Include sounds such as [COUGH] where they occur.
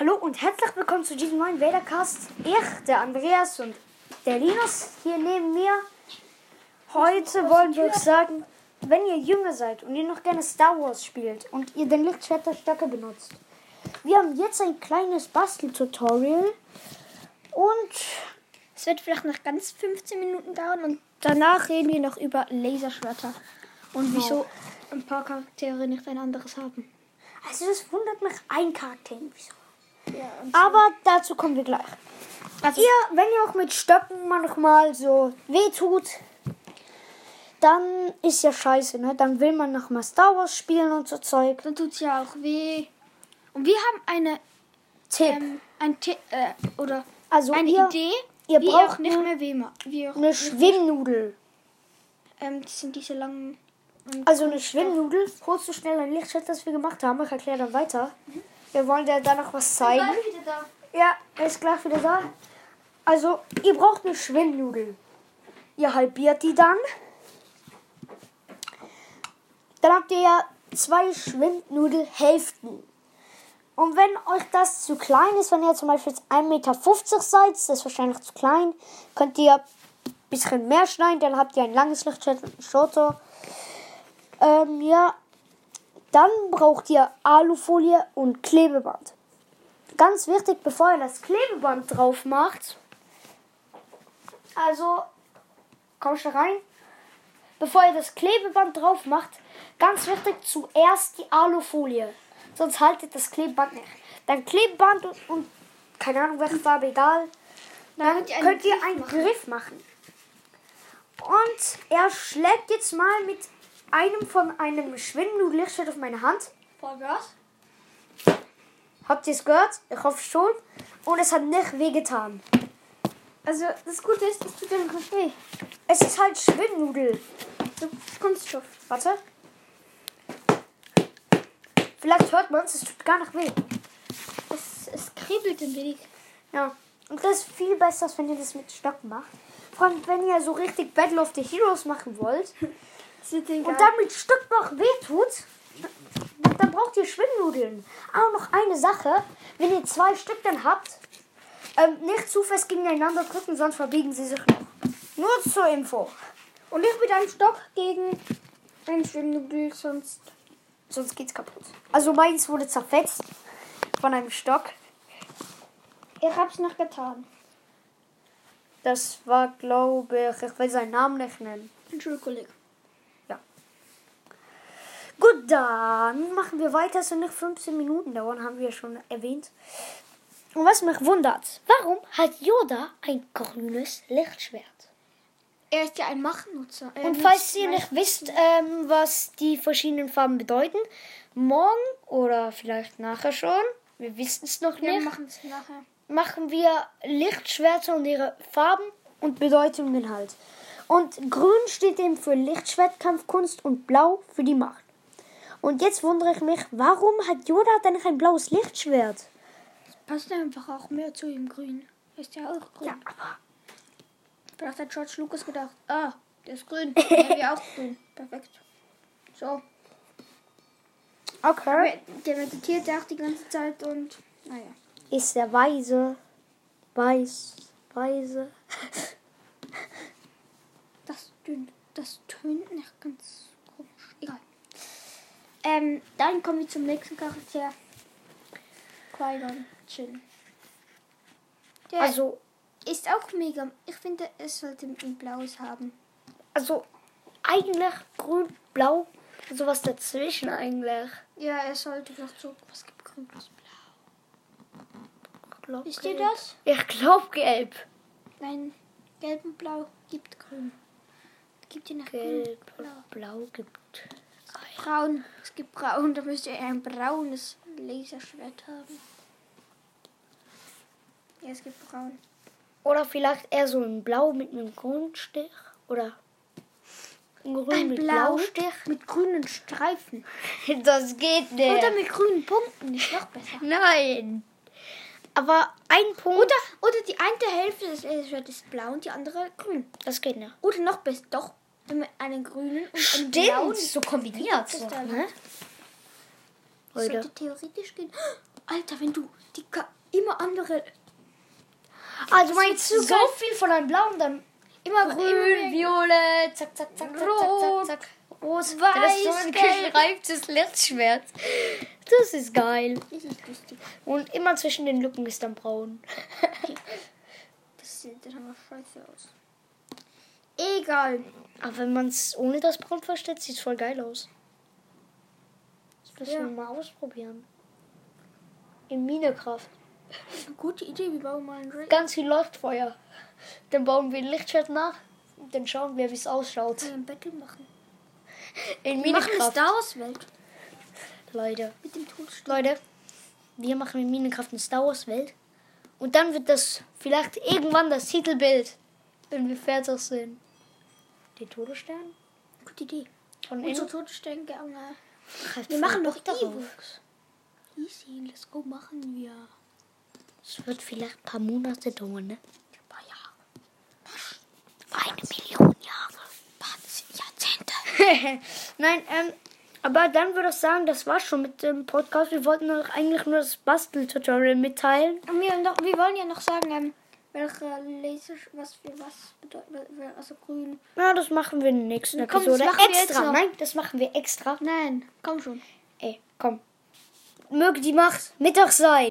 Hallo und herzlich willkommen zu diesem neuen Vadercast. Ich, der Andreas und der Linus hier neben mir. Heute wollen wir euch sagen, wenn ihr jünger seid und ihr noch gerne Star Wars spielt und ihr den Lichtschwert der Stärke benutzt. Wir haben jetzt ein kleines Basteltutorial und Es wird vielleicht noch ganz 15 Minuten dauern und danach reden wir noch über Laserschwerter und wieso ein paar Charaktere nicht ein anderes haben. also das wundert mich ein Charakter irgendwie so. Ja, Aber dazu kommen wir gleich. Also- ihr, wenn ihr auch mit Stöcken manchmal so weh tut, dann ist ja scheiße, ne? Dann will man noch mal Star Wars spielen und so Zeug. dann tut es ja auch weh. Und wir haben eine, Tipp. ähm, ein Ti- äh, oder Also eine ihr- Idee, ihr wie braucht auch nicht mehr weh macht. Eine Schwimmnudel. ähm, das sind diese langen. Also eine Schwimmnudel. Holst du schnell ein Lichtschwert, das wir gemacht haben. Ich erkläre dann weiter. Wir wollen dir da noch was zeigen. wieder da. Ja, er ist gleich wieder da. Also, ihr braucht eine Schwimmnudel. Ihr halbiert die dann. Dann habt ihr ja zwei Schwimmnudelhälften. Und wenn euch das zu klein ist, wenn ihr zum Beispiel jetzt 1,50 Meter seid, das ist wahrscheinlich zu klein, könnt ihr ein bisschen mehr schneiden, dann habt ihr ein langes Lichtschwert. Ähm, ja, dann braucht ihr Alufolie und Klebeband. Ganz wichtig, bevor ihr das Klebeband drauf macht. Also, komm schon rein. Bevor ihr das Klebeband drauf macht, ganz wichtig, zuerst die Alufolie. Sonst haltet das Klebeband nicht. Dann Klebeband und, und keine Ahnung, welche Farbe, egal. Dann könnt ihr einen könnt ihr Griff einen machen. Griff machen. Und er schlägt jetzt mal mit einem von einem Schwimmnudellichtschwert auf meine Hand. Vollgas. Habt ihr es gehört? Ich hoffe schon. Und es hat nicht wehgetan. Also das Gute ist, es tut ja nicht weh. Es ist halt Schwimmnudel. So Kunststoff. Warte. Vielleicht hört man es, es tut gar nicht weh. Es, es kribbelt ein wenig. Ja. Und das ist viel besser, als wenn ihr das mit Stock macht. Vor allem, wenn ihr so richtig Battle of the Heroes machen wollt. Und dann mit Stück noch weh tut, dann, braucht ihr Schwimmnudeln. Auch noch eine Sache, wenn ihr zwei Stück dann habt, ähm, nicht zu fest gegeneinander drücken, sonst verbiegen sie sich noch. Nur zur Info. Und nicht mit einem Stock gegen ein Schwimmnudel, sonst. Sonst geht's kaputt. Also meins wurde zerfetzt von einem Stock. Ich hab's noch getan. Das war, glaube ich, ich will seinen Namen nicht nennen. Schulkollege. Gut, dann machen wir weiter. Es soll nicht 15 Minuten dauern, haben wir schon erwähnt. Und was mich wundert, warum hat Yoda ein grünes Lichtschwert? Er ist ja ein Machtnutzer. Äh, Und falls ihr nicht wisst, ähm, was die verschiedenen Farben bedeuten, morgen oder vielleicht nachher schon, wir wissen es noch nicht, machen es nachher. machen wir Lichtschwerter und ihre Farben und Bedeutungen halt. Und grün steht eben für Lichtschwertkampfkunst und blau für die Macht. Und jetzt wundere ich mich, warum hat Yoda denn ein blaues Lichtschwert? Passt einfach auch mehr zu ihm grün. Ist ja auch grün. Ja, aber Vielleicht hat George Lucas gedacht, ah, der ist grün. Haben wir auch grün. [LAUGHS] Perfekt. So. okay. Der meditiert ja auch die ganze Zeit und naja. Ist der weise, weiß, weise. Das tönt, das tönt nicht ganz. Ähm, dann kommen wir zum nächsten Charakter. Qui-Gon Jinn. Der Also, ist auch mega. Ich finde, es sollte ein blaues haben. also eigentlich grün, blau, sowas dazwischen eigentlich. Ja, er sollte vielleicht so. Was gibt grün plus blau? Ihr gelb. das? Ich glaube gelb. Nein, gelb und blau gibt grün. Es gibt ja noch grün. Gelb und blau gibt. Braun. Es gibt braun. Da müsste er ein braunes Laserschwert haben. Ja, es gibt braun. Oder vielleicht eher so ein Blau mit einem grünen Stich. Oder ein Grün Ein mit Blau Blaustich. mit grünen Streifen. [LAUGHS] Das geht nicht. Oder mit grünen Punkten. Ist noch besser. Nein. Aber ein Punkt. Oder, oder die eine Hälfte des Laserschwerts ist blau und die andere grün. das geht nicht. Oder noch besser. Doch, man einen grünen und einen blauen so kombiniert. Das So, ne? Das Leute. sollte theoretisch gehen. [GASPS] Alter, wenn du die Ka immer andere. Also meinst du so viel von einem blauen, dann Immer grün, immer violett, zack, zack, zack, zack, Rot, zack, zack, zack. Rot, weiß, das [LAUGHS] ist Lichtschwert. Das ist geil. Das ist lustig. Und immer zwischen den Lücken ist dann braun. [LAUGHS] Das sieht dann aber scheiße aus. Egal. Aber wenn man es ohne das Braun versteht, sieht es voll geil aus. Das müssen Ja. wir mal ausprobieren. In Minecraft. Gute Idee, wir bauen mal ein Drake. Ganz viel Leuchtfeuer. Dann bauen wir ein Lichtschwert nach. Und dann schauen wir, wie es ausschaut. ein Battle machen. In Wir machen eine Minecraft. Star Wars Welt. Leute, Mit dem Todesstern. Leute, wir machen in Minecraft eine Star Wars Welt. Und dann wird das vielleicht irgendwann das Titelbild, wenn wir fertig sind. Den Todesstern? Gute Idee. Von Unsere innen? Todessterngänger. Halt Wir machen doch. E-Books. Easy, let's go, machen wir. Es wird vielleicht ein paar Monate dauern, ne? Ein paar Jahre. Eine Million Jahre. Paar Jahrzehnte. [LAUGHS] Nein, ähm, aber dann würde ich sagen, das war's schon mit dem Podcast. Wir wollten doch eigentlich nur das Bastel-Tutorial mitteilen. Und wir, noch, wir wollen ja noch sagen, ähm, welche Laser, was für was bedeutet, also grün. Ja, das machen wir in der nächsten Komm, das Episode. jetzt extra. noch. Nein, das machen wir extra. Nein, komm schon. Ey, komm. Möge die Macht Mittag sein.